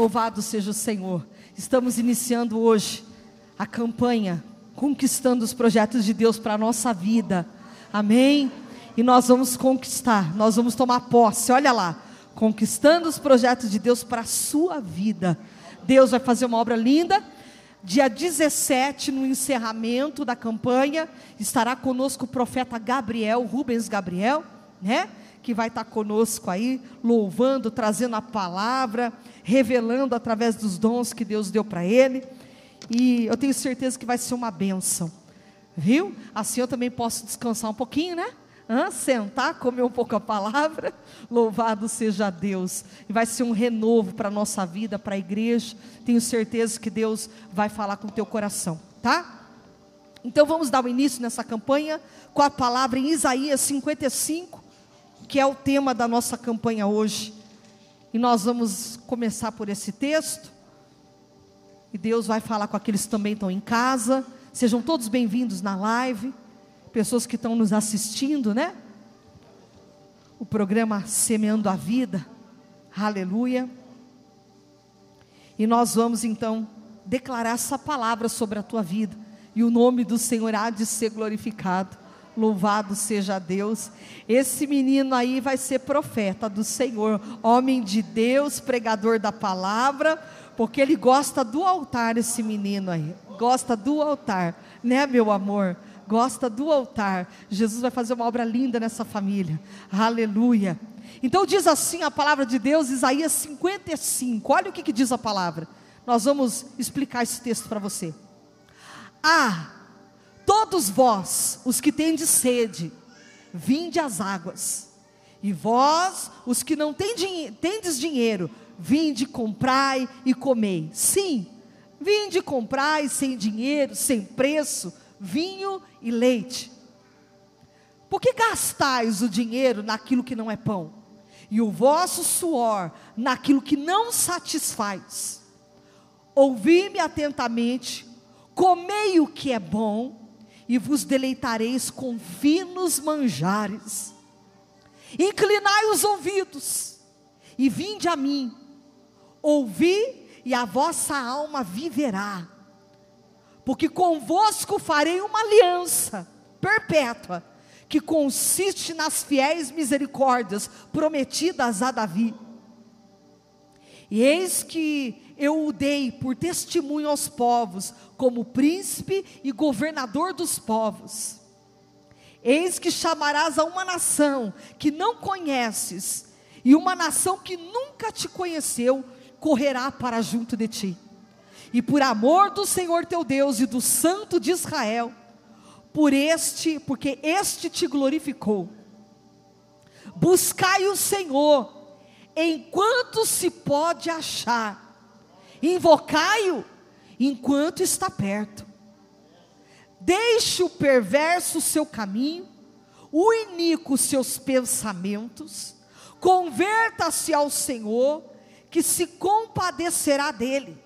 Louvado seja o Senhor. Estamos iniciando hoje a campanha Conquistando os projetos de Deus para a nossa vida. Amém? E nós vamos conquistar, nós vamos tomar posse. Olha lá, conquistando os projetos de Deus para a sua vida. Deus vai fazer uma obra linda. Dia 17, no encerramento da campanha, estará conosco o profeta Gabriel, Rubens Gabriel, né? Que vai estar conosco aí, louvando, trazendo a palavra, revelando através dos dons que Deus deu para ele. E eu tenho certeza que vai ser uma bênção, viu? Assim eu também posso descansar um pouquinho, né? Hã? Sentar, comer um pouco a palavra. Louvado seja Deus. E vai ser um renovo para a nossa vida, para a igreja. Tenho certeza que Deus vai falar com o teu coração, tá? Então vamos dar o início nessa campanha com a palavra em Isaías 55, que é o tema da nossa campanha hoje. E nós vamos começar por esse texto. E Deus vai falar com aqueles que também estão em casa. Sejam todos bem-vindos na live. Pessoas que estão nos assistindo, né? O programa Semeando a Vida. Aleluia. E nós vamos então declarar essa palavra sobre a tua vida. E o nome do Senhor há de ser glorificado. Louvado seja Deus. Esse menino aí vai ser profeta do Senhor, homem de Deus, pregador da palavra, porque ele gosta do altar, esse menino aí. Gosta do altar, né, meu amor? Gosta do altar. Jesus vai fazer uma obra linda nessa família. Aleluia. Então diz assim a palavra de Deus, Isaías 55. Olha o que, que diz a palavra. Nós vamos explicar esse texto para você. Ah, Todos vós, os que tendes sede, vinde às águas. E vós, os que não tendes dinheiro, vinde, comprai e comei. Sim, vinde, comprai sem dinheiro, sem preço, vinho e leite. Por que gastais o dinheiro naquilo que não é pão? E o vosso suor naquilo que não satisfaz? Ouvi-me atentamente, comei o que é bom e vos deleitareis com finos manjares. Inclinai os ouvidos e vinde a mim, ouvi e a vossa alma viverá, porque convosco farei uma aliança perpétua, que consiste nas fiéis misericórdias prometidas a Davi. E eis que eu o dei por testemunho aos povos, como príncipe e governador dos povos. Eis que chamarás a uma nação que não conheces, e uma nação que nunca te conheceu, correrá para junto de ti. E por amor do Senhor teu Deus e do Santo de Israel, por este, porque este te glorificou. Buscai o Senhor, enquanto se pode achar invocai-o enquanto está perto. Deixe o perverso seu caminho, o iníquo seus pensamentos, converta-se ao Senhor, que se compadecerá dele,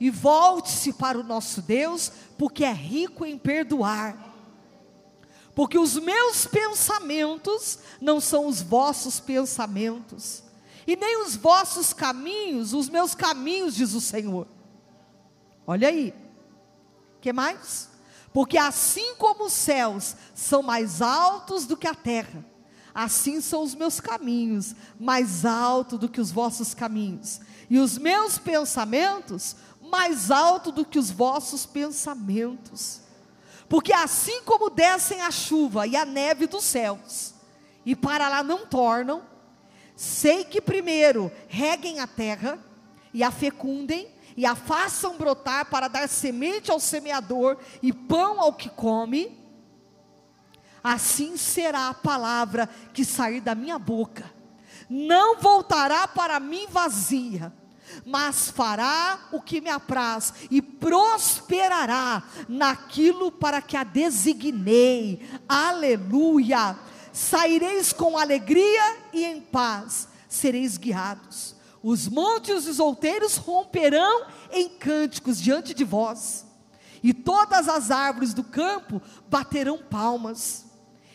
e volte-se para o nosso Deus, porque é rico em perdoar. Porque os meus pensamentos não são os vossos pensamentos, e nem os vossos caminhos, os meus caminhos, diz o Senhor. Olha aí. Que mais? Porque assim como os céus são mais altos do que a terra, assim são os meus caminhos mais altos do que os vossos caminhos, e os meus pensamentos mais altos do que os vossos pensamentos. Porque assim como descem a chuva e a neve dos céus, e para lá não tornam, Sei que primeiro reguem a terra e a fecundem e a façam brotar para dar semente ao semeador e pão ao que come. Assim será a palavra que sair da minha boca. Não voltará para mim vazia, mas fará o que me apraz e prosperará naquilo para que a designei. Aleluia! saireis com alegria e em paz, sereis guiados. Os montes e os outeiros romperão em cânticos diante de vós, e todas as árvores do campo baterão palmas.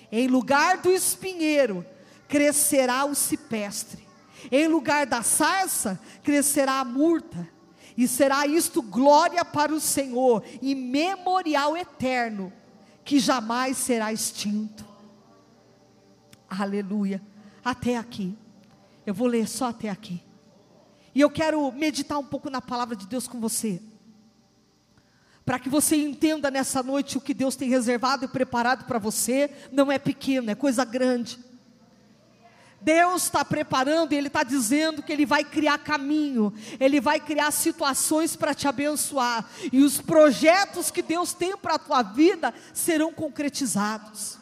Em lugar do espinheiro crescerá o cipestre, Em lugar da sarça, crescerá a murta, e será isto glória para o Senhor e memorial eterno, que jamais será extinto. Aleluia. Até aqui. Eu vou ler só até aqui. E eu quero meditar um pouco na palavra de Deus com você. Para que você entenda nessa noite o que Deus tem reservado e preparado para você, não é pequeno, é coisa grande. Deus está preparando e Ele está dizendo que Ele vai criar caminho, Ele vai criar situações para te abençoar, e os projetos que Deus tem para a tua vida serão concretizados.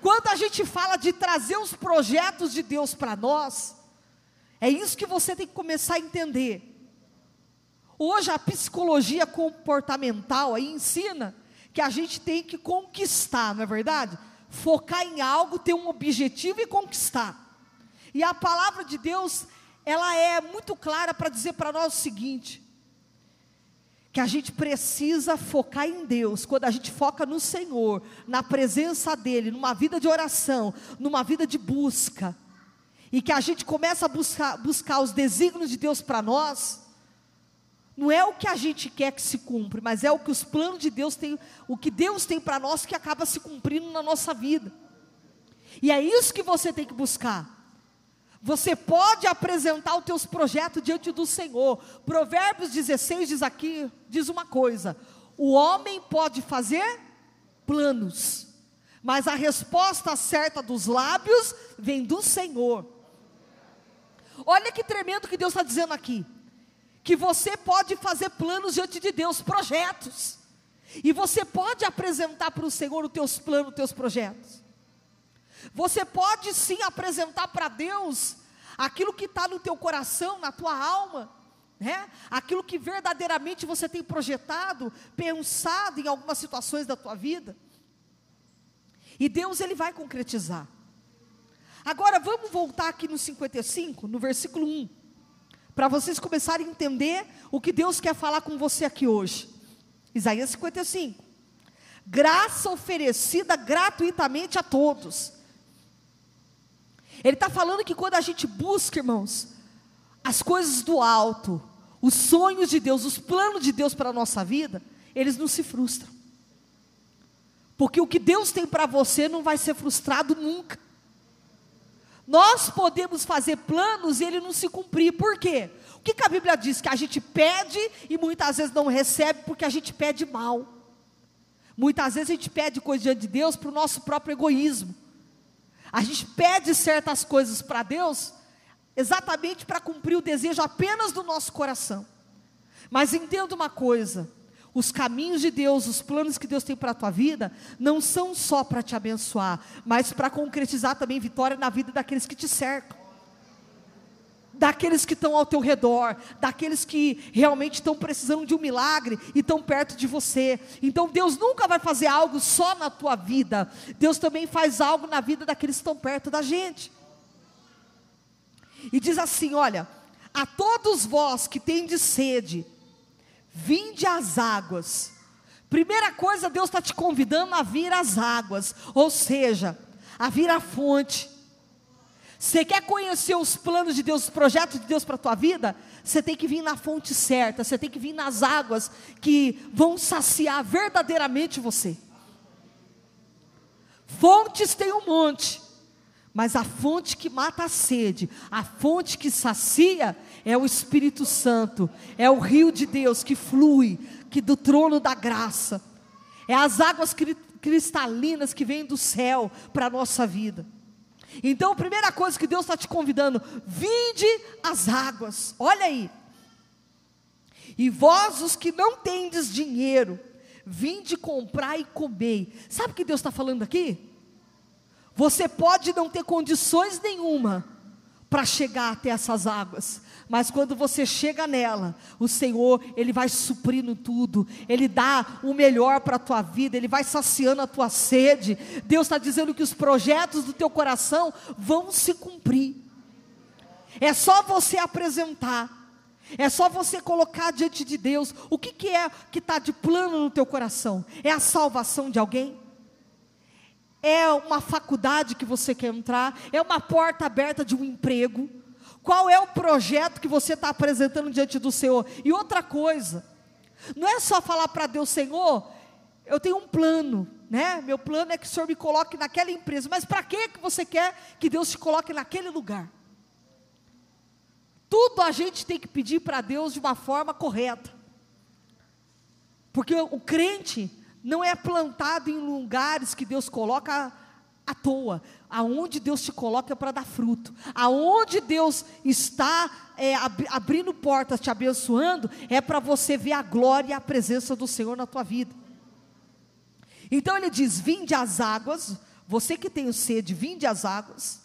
Quando a gente fala de trazer os projetos de Deus para nós, é isso que você tem que começar a entender. Hoje a psicologia comportamental aí ensina que a gente tem que conquistar, não é verdade? Focar em algo, ter um objetivo e conquistar. E a palavra de Deus, ela é muito clara para dizer para nós o seguinte: que a gente precisa focar em Deus, quando a gente foca no Senhor, na presença dEle, numa vida de oração, numa vida de busca, e que a gente começa a buscar, buscar os desígnios de Deus para nós, não é o que a gente quer que se cumpra, mas é o que os planos de Deus têm, o que Deus tem para nós que acaba se cumprindo na nossa vida. E é isso que você tem que buscar. Você pode apresentar os teus projetos diante do Senhor. Provérbios 16 diz aqui, diz uma coisa: o homem pode fazer planos, mas a resposta certa dos lábios vem do Senhor. Olha que tremendo que Deus está dizendo aqui. Que você pode fazer planos diante de Deus, projetos. E você pode apresentar para o Senhor os teus planos, os teus projetos. Você pode sim apresentar para Deus aquilo que está no teu coração, na tua alma, né? Aquilo que verdadeiramente você tem projetado, pensado em algumas situações da tua vida. E Deus ele vai concretizar. Agora vamos voltar aqui no 55, no versículo 1, para vocês começarem a entender o que Deus quer falar com você aqui hoje. Isaías 55. Graça oferecida gratuitamente a todos ele está falando que quando a gente busca, irmãos, as coisas do alto, os sonhos de Deus, os planos de Deus para a nossa vida, eles não se frustram. Porque o que Deus tem para você não vai ser frustrado nunca. Nós podemos fazer planos e ele não se cumprir. Por quê? O que, que a Bíblia diz? Que a gente pede e muitas vezes não recebe porque a gente pede mal. Muitas vezes a gente pede coisa diante de Deus para o nosso próprio egoísmo. A gente pede certas coisas para Deus exatamente para cumprir o desejo apenas do nosso coração. Mas entenda uma coisa: os caminhos de Deus, os planos que Deus tem para a tua vida, não são só para te abençoar, mas para concretizar também vitória na vida daqueles que te cercam daqueles que estão ao teu redor, daqueles que realmente estão precisando de um milagre e estão perto de você. Então Deus nunca vai fazer algo só na tua vida, Deus também faz algo na vida daqueles que estão perto da gente. E diz assim: olha, a todos vós que tendes sede, vinde às águas. Primeira coisa, Deus está te convidando a vir às águas, ou seja, a vir à fonte. Você quer conhecer os planos de Deus, os projetos de Deus para a tua vida? Você tem que vir na fonte certa, você tem que vir nas águas que vão saciar verdadeiramente você. Fontes tem um monte, mas a fonte que mata a sede, a fonte que sacia é o Espírito Santo, é o rio de Deus que flui, que do trono da graça. É as águas cristalinas que vêm do céu para a nossa vida. Então, a primeira coisa que Deus está te convidando, vinde as águas, olha aí. E vós, os que não tendes dinheiro, vinde comprar e comer. Sabe o que Deus está falando aqui? Você pode não ter condições nenhuma para chegar até essas águas, mas quando você chega nela, o Senhor, Ele vai suprindo tudo, Ele dá o melhor para a tua vida, Ele vai saciando a tua sede. Deus está dizendo que os projetos do teu coração vão se cumprir. É só você apresentar, é só você colocar diante de Deus o que, que é que está de plano no teu coração. É a salvação de alguém? É uma faculdade que você quer entrar? É uma porta aberta de um emprego? Qual é o projeto que você está apresentando diante do Senhor? E outra coisa, não é só falar para Deus, Senhor, eu tenho um plano, né? Meu plano é que o Senhor me coloque naquela empresa. Mas para que que você quer que Deus te coloque naquele lugar? Tudo a gente tem que pedir para Deus de uma forma correta. Porque o crente não é plantado em lugares que Deus coloca à toa. Aonde Deus te coloca é para dar fruto. Aonde Deus está é, ab abrindo portas, te abençoando, é para você ver a glória e a presença do Senhor na tua vida. Então ele diz: Vinde às águas, você que tem sede, vinde às águas.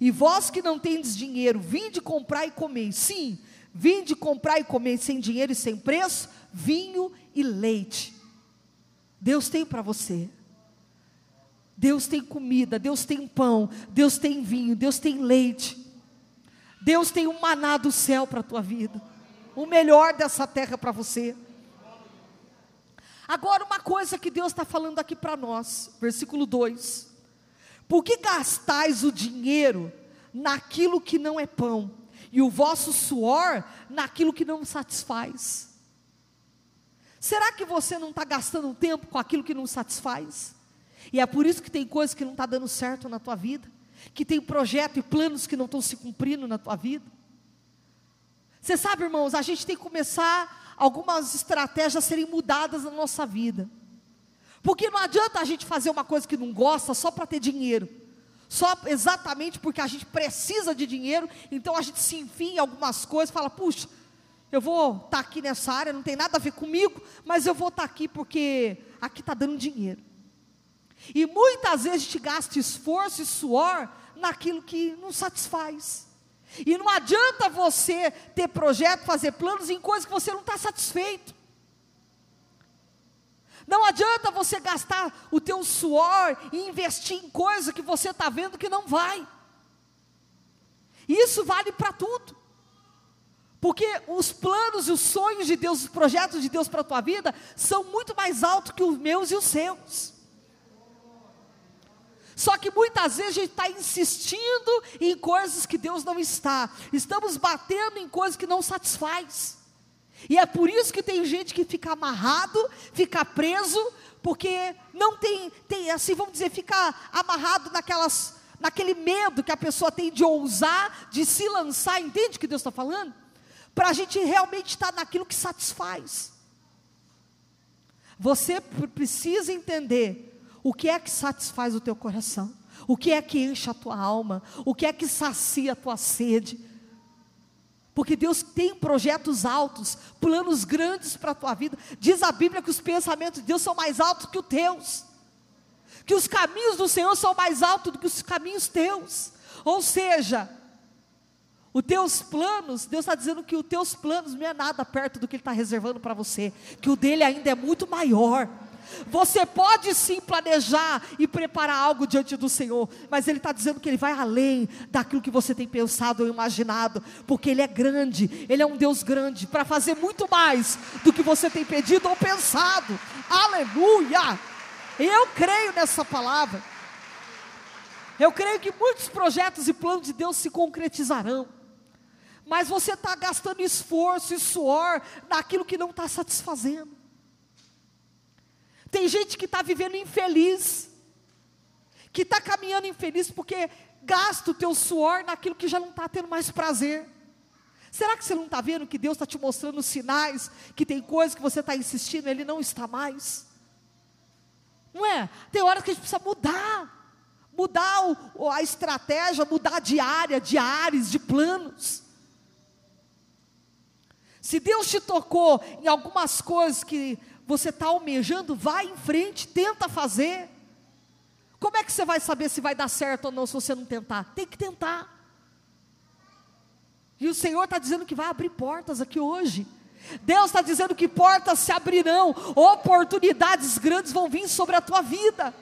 E vós que não tendes dinheiro, vinde comprar e comer. Sim, vinde comprar e comer sem dinheiro e sem preço, vinho e leite. Deus tem para você. Deus tem comida, Deus tem pão, Deus tem vinho, Deus tem leite. Deus tem um maná do céu para a tua vida. O melhor dessa terra para você. Agora, uma coisa que Deus está falando aqui para nós, versículo 2: Por que gastais o dinheiro naquilo que não é pão, e o vosso suor naquilo que não satisfaz? Será que você não está gastando tempo com aquilo que não satisfaz? E é por isso que tem coisas que não está dando certo na tua vida, que tem projeto e planos que não estão se cumprindo na tua vida. Você sabe, irmãos, a gente tem que começar algumas estratégias a serem mudadas na nossa vida. Porque não adianta a gente fazer uma coisa que não gosta só para ter dinheiro. Só exatamente porque a gente precisa de dinheiro, então a gente se enfia em algumas coisas, fala, puxa, eu vou estar tá aqui nessa área, não tem nada a ver comigo, mas eu vou estar tá aqui porque aqui está dando dinheiro. E muitas vezes a gente gasta esforço e suor naquilo que não satisfaz. E não adianta você ter projeto, fazer planos em coisas que você não está satisfeito. Não adianta você gastar o teu suor e investir em coisa que você está vendo que não vai. Isso vale para tudo. Porque os planos e os sonhos de Deus, os projetos de Deus para a tua vida, são muito mais altos que os meus e os seus. Só que muitas vezes a gente está insistindo em coisas que Deus não está. Estamos batendo em coisas que não satisfaz. E é por isso que tem gente que fica amarrado, fica preso, porque não tem, tem assim, vamos dizer, fica amarrado naquelas, naquele medo que a pessoa tem de ousar, de se lançar, entende o que Deus está falando? Para a gente realmente estar naquilo que satisfaz. Você precisa entender o que é que satisfaz o teu coração? O que é que enche a tua alma? O que é que sacia a tua sede? Porque Deus tem projetos altos, planos grandes para a tua vida. Diz a Bíblia que os pensamentos de Deus são mais altos que os teus. Que os caminhos do Senhor são mais altos do que os caminhos teus. Ou seja, os teus planos, Deus está dizendo que os teus planos não é nada perto do que Ele está reservando para você. Que o dele ainda é muito maior. Você pode sim planejar e preparar algo diante do Senhor, mas Ele está dizendo que Ele vai além daquilo que você tem pensado ou imaginado, porque Ele é grande, Ele é um Deus grande, para fazer muito mais do que você tem pedido ou pensado. Aleluia! Eu creio nessa palavra. Eu creio que muitos projetos e planos de Deus se concretizarão. Mas você está gastando esforço e suor naquilo que não está satisfazendo. Tem gente que está vivendo infeliz, que está caminhando infeliz porque gasta o teu suor naquilo que já não está tendo mais prazer. Será que você não está vendo que Deus está te mostrando sinais, que tem coisas que você está insistindo, Ele não está mais? Não é? Tem horas que a gente precisa mudar, mudar o, a estratégia, mudar de área, de áreas, de planos. Se Deus te tocou em algumas coisas que você está almejando, vai em frente, tenta fazer. Como é que você vai saber se vai dar certo ou não se você não tentar? Tem que tentar. E o Senhor está dizendo que vai abrir portas aqui hoje. Deus está dizendo que portas se abrirão, oportunidades grandes vão vir sobre a tua vida.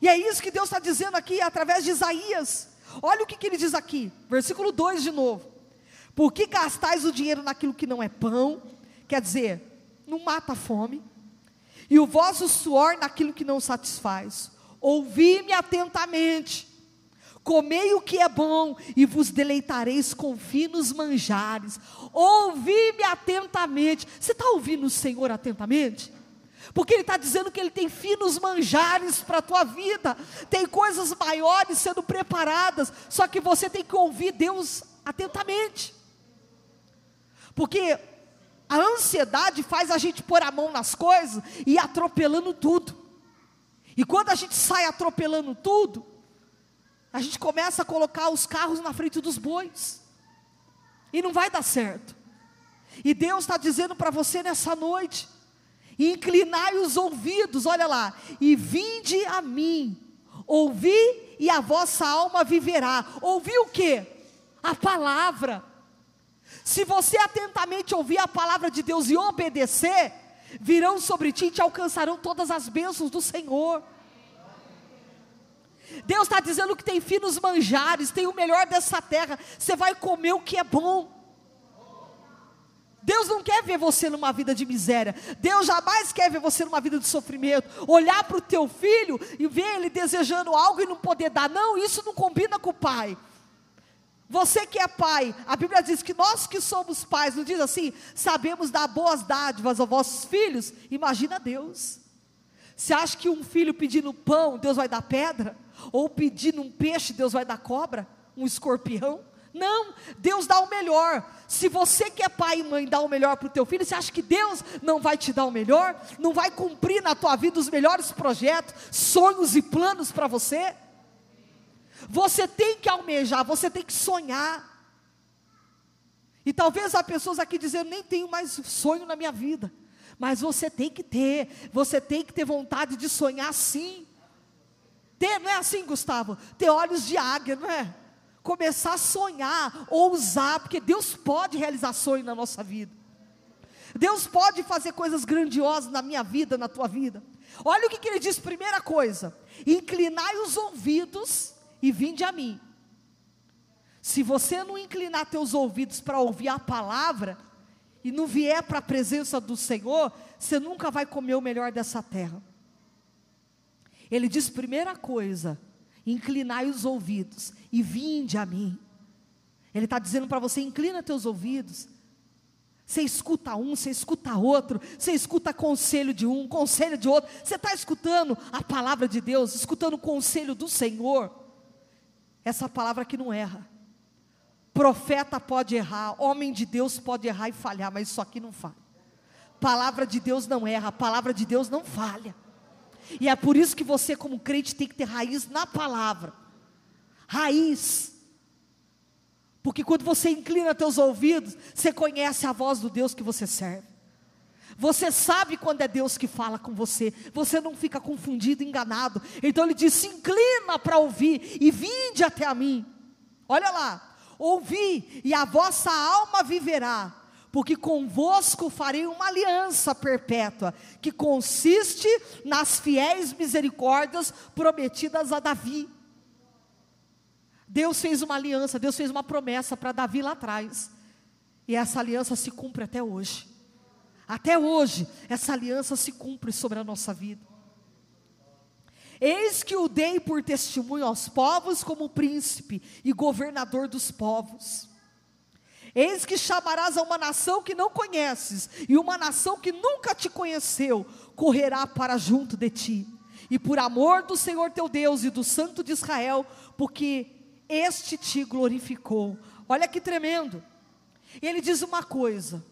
E é isso que Deus está dizendo aqui através de Isaías. Olha o que, que ele diz aqui, versículo 2 de novo. Por que gastais o dinheiro naquilo que não é pão, Quer dizer, não mata a fome. E o vosso suor naquilo que não satisfaz. Ouvi-me atentamente. Comei o que é bom e vos deleitareis com finos manjares. Ouvi-me atentamente. Você está ouvindo o Senhor atentamente? Porque Ele está dizendo que Ele tem finos manjares para a tua vida, tem coisas maiores sendo preparadas, só que você tem que ouvir Deus atentamente. Porque a ansiedade faz a gente pôr a mão nas coisas e ir atropelando tudo. E quando a gente sai atropelando tudo, a gente começa a colocar os carros na frente dos bois, e não vai dar certo. E Deus está dizendo para você nessa noite: inclinai os ouvidos, olha lá, e vinde a mim, ouvi e a vossa alma viverá. Ouvi o que? A palavra. Se você atentamente ouvir a palavra de Deus e obedecer, virão sobre ti e te alcançarão todas as bênçãos do Senhor. Deus está dizendo que tem finos manjares, tem o melhor dessa terra. Você vai comer o que é bom. Deus não quer ver você numa vida de miséria. Deus jamais quer ver você numa vida de sofrimento. Olhar para o teu filho e ver ele desejando algo e não poder dar. Não, isso não combina com o pai. Você que é pai, a Bíblia diz que nós que somos pais, não diz assim, sabemos dar boas dádivas aos vossos filhos. Imagina Deus. Você acha que um filho pedindo pão, Deus vai dar pedra? Ou pedindo um peixe, Deus vai dar cobra? Um escorpião? Não, Deus dá o melhor. Se você que é pai e mãe dá o melhor para o teu filho, você acha que Deus não vai te dar o melhor? Não vai cumprir na tua vida os melhores projetos, sonhos e planos para você? Você tem que almejar, você tem que sonhar. E talvez há pessoas aqui dizendo: nem tenho mais sonho na minha vida. Mas você tem que ter, você tem que ter vontade de sonhar sim. Ter, não é assim, Gustavo? Ter olhos de águia, não é? Começar a sonhar, ousar, porque Deus pode realizar sonho na nossa vida. Deus pode fazer coisas grandiosas na minha vida, na tua vida. Olha o que, que ele diz, primeira coisa: inclinai os ouvidos e vinde a mim. Se você não inclinar teus ouvidos para ouvir a palavra, e não vier para a presença do Senhor, você nunca vai comer o melhor dessa terra. Ele diz: primeira coisa, inclinai os ouvidos e vinde a mim. Ele está dizendo para você: inclina teus ouvidos. Você escuta um, você escuta outro, você escuta conselho de um, conselho de outro. Você está escutando a palavra de Deus, escutando o conselho do Senhor. Essa palavra que não erra. Profeta pode errar, homem de Deus pode errar e falhar, mas isso aqui não falha. Palavra de Deus não erra, palavra de Deus não falha. E é por isso que você, como crente, tem que ter raiz na palavra. Raiz. Porque quando você inclina teus ouvidos, você conhece a voz do Deus que você serve. Você sabe quando é Deus que fala com você. Você não fica confundido, enganado. Então ele diz: se inclina para ouvir e vinde até a mim. Olha lá. Ouvi e a vossa alma viverá porque convosco farei uma aliança perpétua, que consiste nas fiéis misericórdias prometidas a Davi. Deus fez uma aliança, Deus fez uma promessa para Davi lá atrás, e essa aliança se cumpre até hoje. Até hoje, essa aliança se cumpre sobre a nossa vida. Eis que o dei por testemunho aos povos como príncipe e governador dos povos. Eis que chamarás a uma nação que não conheces, e uma nação que nunca te conheceu, correrá para junto de ti. E por amor do Senhor teu Deus e do Santo de Israel, porque este te glorificou. Olha que tremendo. Ele diz uma coisa,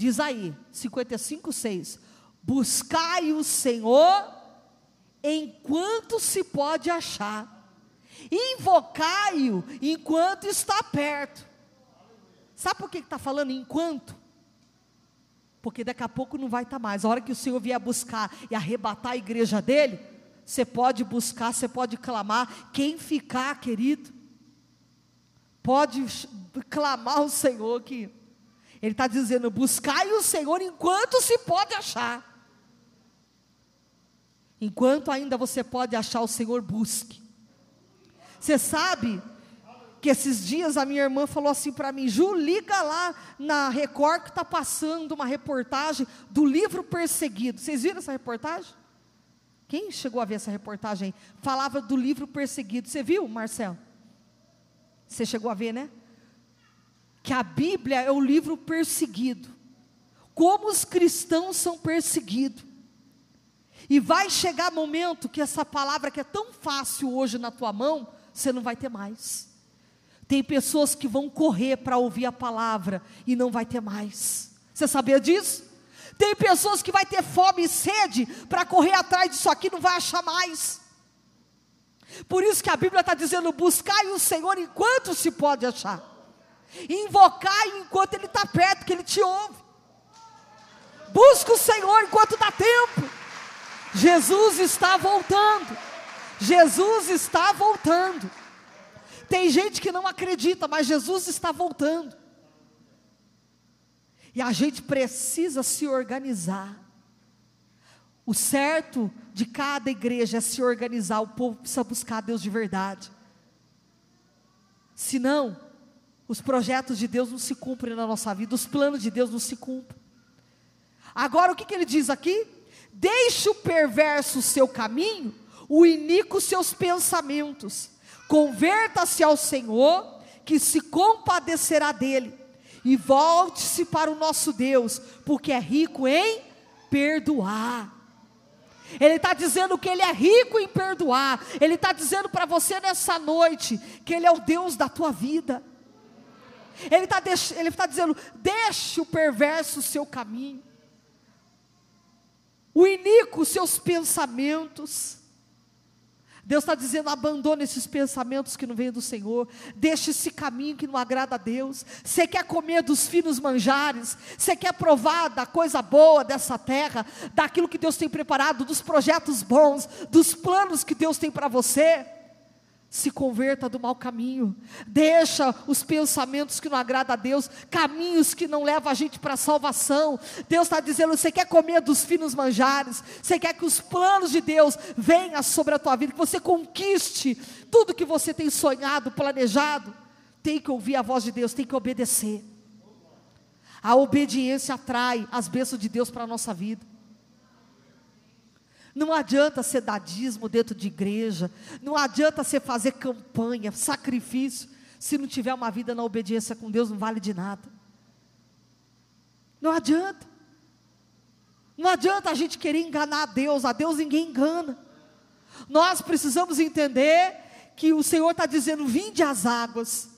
diz aí, 55, 6: Buscai o Senhor enquanto se pode achar, invocai-o enquanto está perto. Sabe por que está falando enquanto? Porque daqui a pouco não vai estar tá mais. A hora que o Senhor vier buscar e arrebatar a igreja dele, você pode buscar, você pode clamar. Quem ficar, querido, pode clamar o Senhor que Ele está dizendo: buscai o Senhor enquanto se pode achar. Enquanto ainda você pode achar o Senhor, busque. Você sabe que esses dias a minha irmã falou assim para mim: Ju, liga lá na Record que está passando uma reportagem do livro Perseguido. Vocês viram essa reportagem? Quem chegou a ver essa reportagem? Falava do livro perseguido. Você viu, Marcelo? Você chegou a ver, né? Que a Bíblia é o livro perseguido. Como os cristãos são perseguidos. E vai chegar momento que essa palavra que é tão fácil hoje na tua mão, você não vai ter mais. Tem pessoas que vão correr para ouvir a palavra e não vai ter mais. Você sabia disso? Tem pessoas que vai ter fome e sede para correr atrás disso aqui, não vai achar mais. Por isso que a Bíblia está dizendo: buscai o Senhor enquanto se pode achar, invocai enquanto Ele está perto, que Ele te ouve. Busca o Senhor enquanto dá tempo. Jesus está voltando. Jesus está voltando. Tem gente que não acredita, mas Jesus está voltando. E a gente precisa se organizar. O certo de cada igreja é se organizar, o povo precisa buscar Deus de verdade. Senão, os projetos de Deus não se cumprem na nossa vida, os planos de Deus não se cumprem. Agora, o que, que ele diz aqui? Deixe o perverso o seu caminho, o iníquo seus pensamentos. Converta-se ao Senhor, que se compadecerá dele, e volte-se para o nosso Deus, porque é rico em perdoar. Ele está dizendo que Ele é rico em perdoar. Ele está dizendo para você nessa noite que Ele é o Deus da tua vida. Ele está ele tá dizendo: deixe o perverso o seu caminho, o iníquo os seus pensamentos. Deus está dizendo: abandone esses pensamentos que não vêm do Senhor, deixe esse caminho que não agrada a Deus. Você quer comer dos finos manjares, você quer provar da coisa boa dessa terra, daquilo que Deus tem preparado, dos projetos bons, dos planos que Deus tem para você se converta do mau caminho, deixa os pensamentos que não agradam a Deus, caminhos que não levam a gente para a salvação. Deus está dizendo: você quer comer dos finos manjares, você quer que os planos de Deus venham sobre a tua vida, que você conquiste tudo que você tem sonhado, planejado. Tem que ouvir a voz de Deus, tem que obedecer. A obediência atrai as bênçãos de Deus para a nossa vida. Não adianta ser dadismo dentro de igreja, não adianta você fazer campanha, sacrifício, se não tiver uma vida na obediência com Deus, não vale de nada. Não adianta. Não adianta a gente querer enganar a Deus, a Deus ninguém engana. Nós precisamos entender que o Senhor está dizendo: vinde às águas,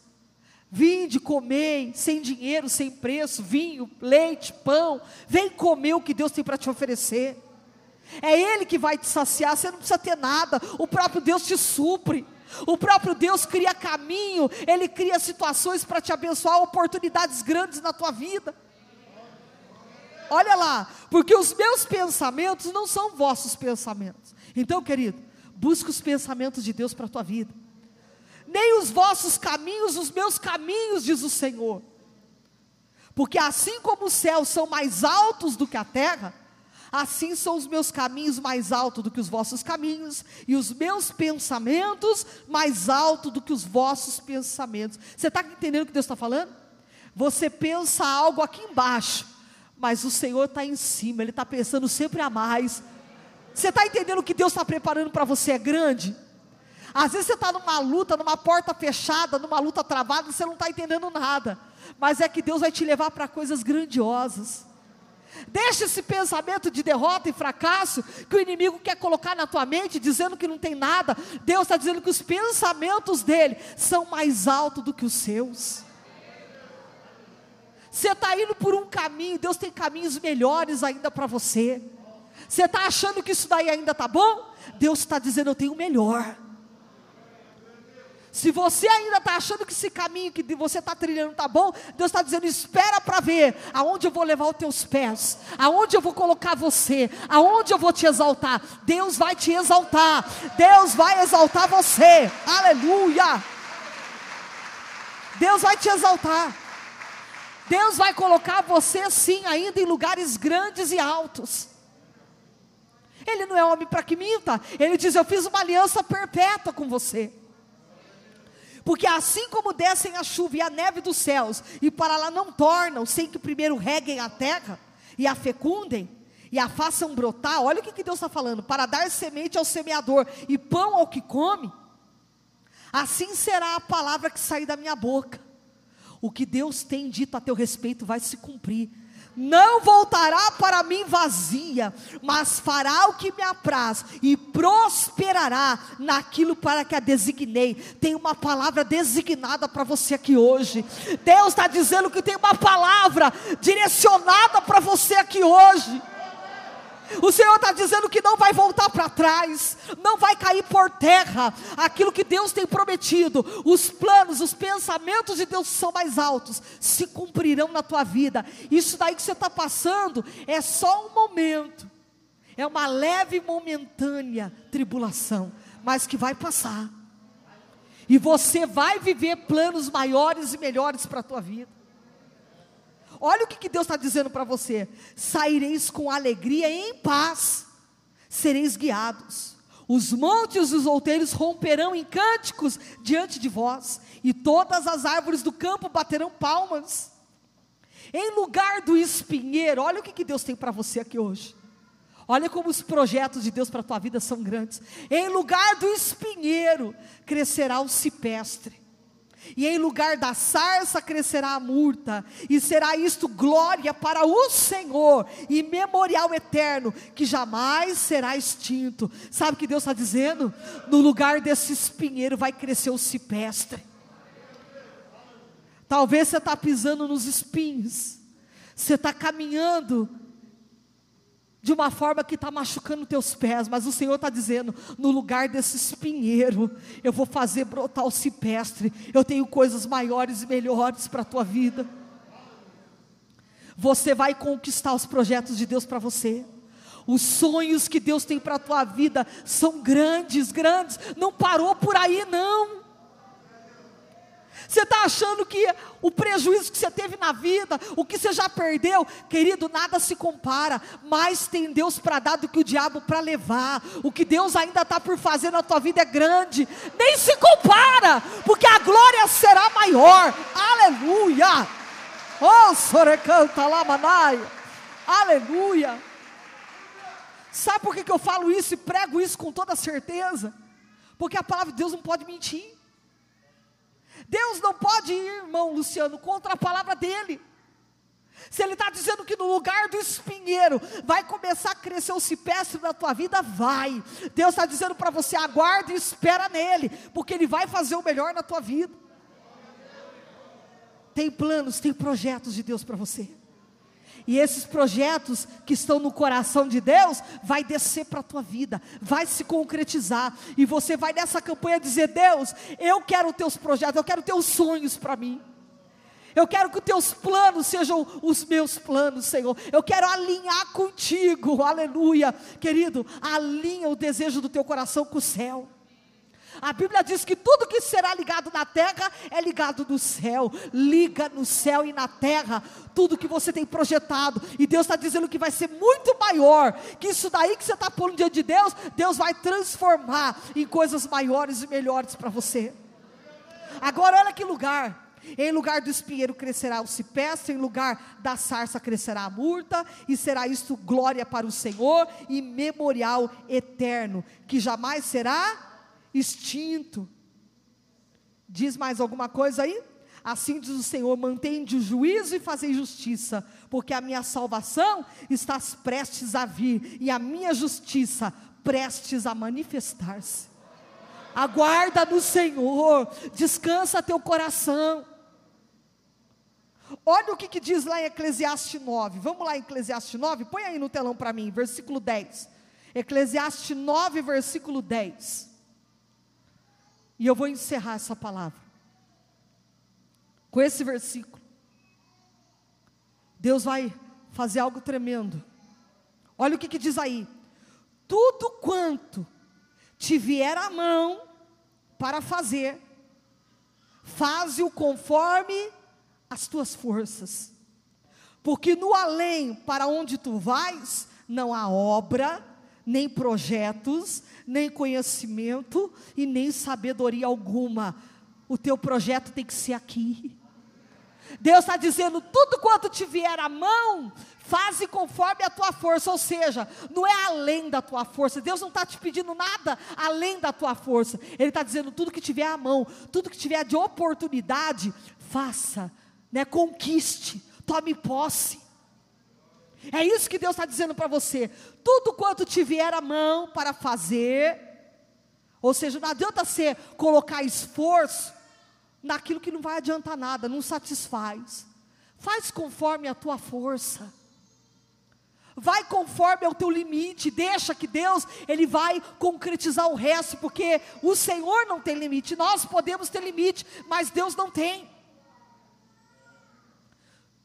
vinde comer, sem dinheiro, sem preço, vinho, leite, pão, vem comer o que Deus tem para te oferecer. É Ele que vai te saciar, você não precisa ter nada, o próprio Deus te supre. O próprio Deus cria caminho, Ele cria situações para te abençoar, oportunidades grandes na tua vida. Olha lá, porque os meus pensamentos não são vossos pensamentos. Então, querido, busca os pensamentos de Deus para a tua vida. Nem os vossos caminhos, os meus caminhos, diz o Senhor. Porque assim como os céus são mais altos do que a terra, Assim são os meus caminhos mais altos do que os vossos caminhos, e os meus pensamentos mais altos do que os vossos pensamentos. Você está entendendo o que Deus está falando? Você pensa algo aqui embaixo, mas o Senhor está em cima, Ele está pensando sempre a mais. Você está entendendo o que Deus está preparando para você é grande? Às vezes você está numa luta, numa porta fechada, numa luta travada, você não está entendendo nada. Mas é que Deus vai te levar para coisas grandiosas. Deixa esse pensamento de derrota e fracasso que o inimigo quer colocar na tua mente, dizendo que não tem nada. Deus está dizendo que os pensamentos dele são mais altos do que os seus. Você está indo por um caminho, Deus tem caminhos melhores ainda para você. Você está achando que isso daí ainda está bom? Deus está dizendo: Eu tenho o melhor. Se você ainda está achando que esse caminho que você está trilhando está bom, Deus está dizendo: espera para ver aonde eu vou levar os teus pés, aonde eu vou colocar você, aonde eu vou te exaltar. Deus vai te exaltar, Deus vai exaltar você, aleluia. Deus vai te exaltar, Deus vai colocar você sim ainda em lugares grandes e altos. Ele não é homem para que minta, ele diz: Eu fiz uma aliança perpétua com você. Porque assim como descem a chuva e a neve dos céus, e para lá não tornam, sem que primeiro reguem a terra e a fecundem, e a façam brotar, olha o que, Deus está falando: para dar semente ao semeador e pão ao que come, assim será a palavra que sair da minha boca. O que Deus tem dito a teu respeito vai se cumprir não voltará para mim vazia, mas fará o que me apraz e prosperará naquilo para que a designei. Tem uma palavra designada para você aqui hoje. Deus está dizendo que tem uma palavra direcionada para você aqui hoje. O Senhor está dizendo que não vai voltar para trás, não vai cair por terra aquilo que Deus tem prometido. Os planos, os pensamentos de Deus são mais altos, se cumprirão na tua vida. Isso daí que você está passando é só um momento, é uma leve momentânea tribulação, mas que vai passar. E você vai viver planos maiores e melhores para a tua vida. Olha o que, que Deus está dizendo para você: saireis com alegria e em paz, sereis guiados. Os montes e os outeiros romperão em cânticos diante de vós, e todas as árvores do campo baterão palmas. Em lugar do espinheiro, olha o que, que Deus tem para você aqui hoje. Olha como os projetos de Deus para a tua vida são grandes. Em lugar do espinheiro, crescerá o cipestre e em lugar da sarça crescerá a murta, e será isto glória para o Senhor, e memorial eterno, que jamais será extinto. Sabe o que Deus está dizendo? No lugar desse espinheiro vai crescer o cipestre. Talvez você está pisando nos espinhos, você está caminhando de uma forma que está machucando teus pés, mas o Senhor está dizendo: no lugar desse espinheiro, eu vou fazer brotar o cipestre, eu tenho coisas maiores e melhores para a tua vida. Você vai conquistar os projetos de Deus para você. Os sonhos que Deus tem para a tua vida são grandes, grandes. Não parou por aí, não. Você está achando que o prejuízo que você teve na vida, o que você já perdeu, querido, nada se compara. Mais tem Deus para dar do que o diabo para levar. O que Deus ainda está por fazer na tua vida é grande. Nem se compara, porque a glória será maior. Aleluia! Oh, Sorecanta Lamanaia! Aleluia! Sabe por que, que eu falo isso e prego isso com toda certeza? Porque a palavra de Deus não pode mentir. Deus não pode ir, irmão Luciano, contra a palavra dele. Se ele está dizendo que no lugar do espinheiro vai começar a crescer o cipestre da tua vida, vai. Deus está dizendo para você: aguarde e espera nele, porque ele vai fazer o melhor na tua vida. Tem planos, tem projetos de Deus para você. E esses projetos que estão no coração de Deus vai descer para a tua vida, vai se concretizar e você vai nessa campanha dizer: "Deus, eu quero teus projetos, eu quero teus sonhos para mim. Eu quero que os teus planos sejam os meus planos, Senhor. Eu quero alinhar contigo. Aleluia. Querido, alinha o desejo do teu coração com o céu. A Bíblia diz que tudo que será ligado na terra é ligado no céu. Liga no céu e na terra tudo que você tem projetado. E Deus está dizendo que vai ser muito maior. Que isso daí que você está pondo diante de Deus, Deus vai transformar em coisas maiores e melhores para você. Agora olha que lugar. Em lugar do espinheiro crescerá o cipestre, em lugar da sarça crescerá a murta, e será isto glória para o Senhor e memorial eterno, que jamais será extinto. Diz mais alguma coisa aí? Assim diz o Senhor: mantende o juízo e fazei justiça, porque a minha salvação está prestes a vir e a minha justiça prestes a manifestar-se. Aguarda no Senhor, descansa teu coração. Olha o que, que, diz lá em Eclesiastes 9. Vamos lá Eclesiastes 9, põe aí no telão para mim, versículo 10. Eclesiastes 9, versículo 10. E eu vou encerrar essa palavra com esse versículo. Deus vai fazer algo tremendo. Olha o que, que diz aí: tudo quanto te vier à mão para fazer, faze-o conforme as tuas forças, porque no além para onde tu vais, não há obra, nem projetos, nem conhecimento e nem sabedoria alguma. O teu projeto tem que ser aqui. Deus está dizendo: tudo quanto te vier à mão, faze conforme a tua força, ou seja, não é além da tua força. Deus não está te pedindo nada além da tua força. Ele está dizendo: tudo que tiver à mão, tudo que tiver de oportunidade, faça, né? conquiste, tome posse. É isso que Deus está dizendo para você. Tudo quanto te vier à mão para fazer, ou seja, não adianta você colocar esforço naquilo que não vai adiantar nada, não satisfaz. Faz conforme a tua força. Vai conforme ao teu limite, deixa que Deus, Ele vai concretizar o resto, porque o Senhor não tem limite, nós podemos ter limite, mas Deus não tem.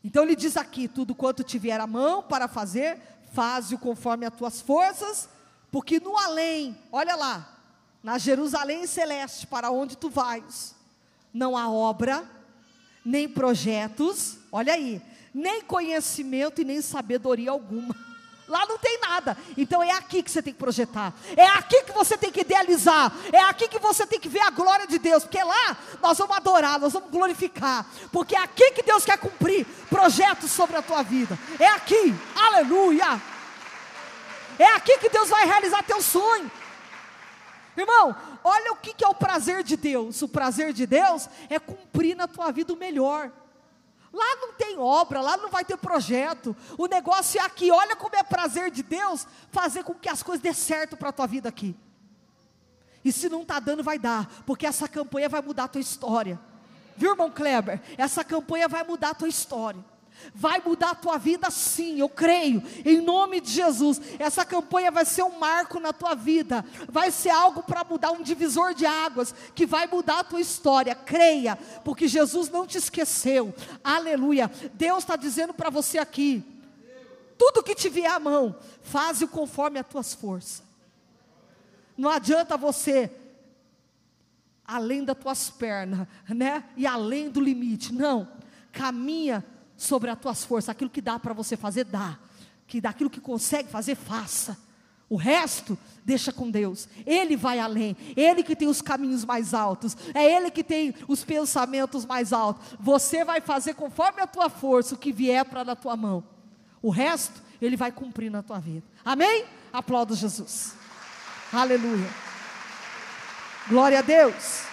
Então Ele diz aqui: tudo quanto tiver a mão para fazer, faze-o conforme as tuas forças, porque no além, olha lá, na Jerusalém celeste, para onde tu vais, não há obra, nem projetos, olha aí, nem conhecimento e nem sabedoria alguma. Lá não tem nada. Então é aqui que você tem que projetar. É aqui que você tem que idealizar. É aqui que você tem que ver a glória de Deus. Porque lá nós vamos adorar, nós vamos glorificar. Porque é aqui que Deus quer cumprir projetos sobre a tua vida. É aqui. Aleluia. É aqui que Deus vai realizar teu sonho. Irmão, olha o que, é o prazer de Deus. O prazer de Deus é cumprir na tua vida o melhor. Lá não tem obra, lá não vai ter projeto. O negócio é aqui. Olha como é prazer de Deus fazer com que as coisas dê certo para a tua vida aqui. E se não está dando, vai dar, porque essa campanha vai mudar a tua história. Viu, irmão Kleber? Essa campanha vai mudar a tua história. Vai mudar a tua vida sim, eu creio, em nome de Jesus. Essa campanha vai ser um marco na tua vida, vai ser algo para mudar, um divisor de águas, que vai mudar a tua história. Creia, porque Jesus não te esqueceu. Aleluia. Deus está dizendo para você aqui: tudo que te vier à mão, faze-o conforme as tuas forças. Não adianta você além das tuas pernas, né? E além do limite. Não. Caminha sobre as tuas forças. Aquilo que dá para você fazer, dá. Que daquilo que consegue fazer, faça. O resto, deixa com Deus. Ele vai além. Ele que tem os caminhos mais altos. É Ele que tem os pensamentos mais altos. Você vai fazer conforme a tua força o que vier para na tua mão. O resto, Ele vai cumprir na tua vida. Amém? Aplauda Jesus. Aleluia. Glória a Deus.